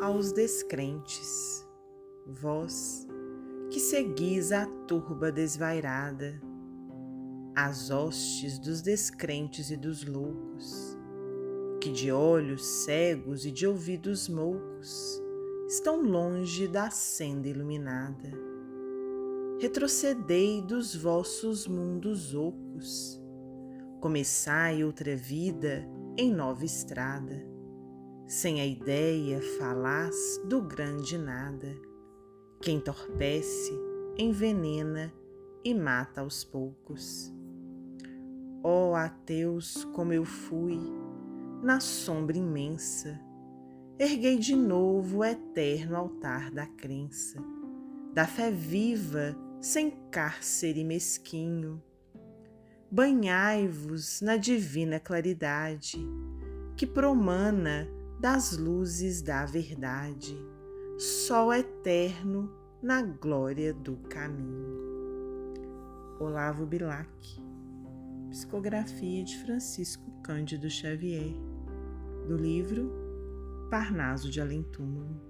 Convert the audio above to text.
aos descrentes, vós que seguis a turba desvairada, as hostes dos descrentes e dos loucos, que de olhos cegos e de ouvidos moucos estão longe da senda iluminada. Retrocedei dos vossos mundos ocos, começai outra vida em nova estrada, sem a ideia falaz do grande nada, que entorpece, envenena e mata aos poucos. Ó oh, ateus, como eu fui, na sombra imensa, erguei de novo o eterno altar da crença, da fé viva, sem cárcere mesquinho. Banhai-vos na divina claridade, que promana das luzes da verdade, sol eterno na glória do caminho. Olavo Bilac Psicografia de Francisco Cândido Xavier, do livro Parnaso de Além Túmulo.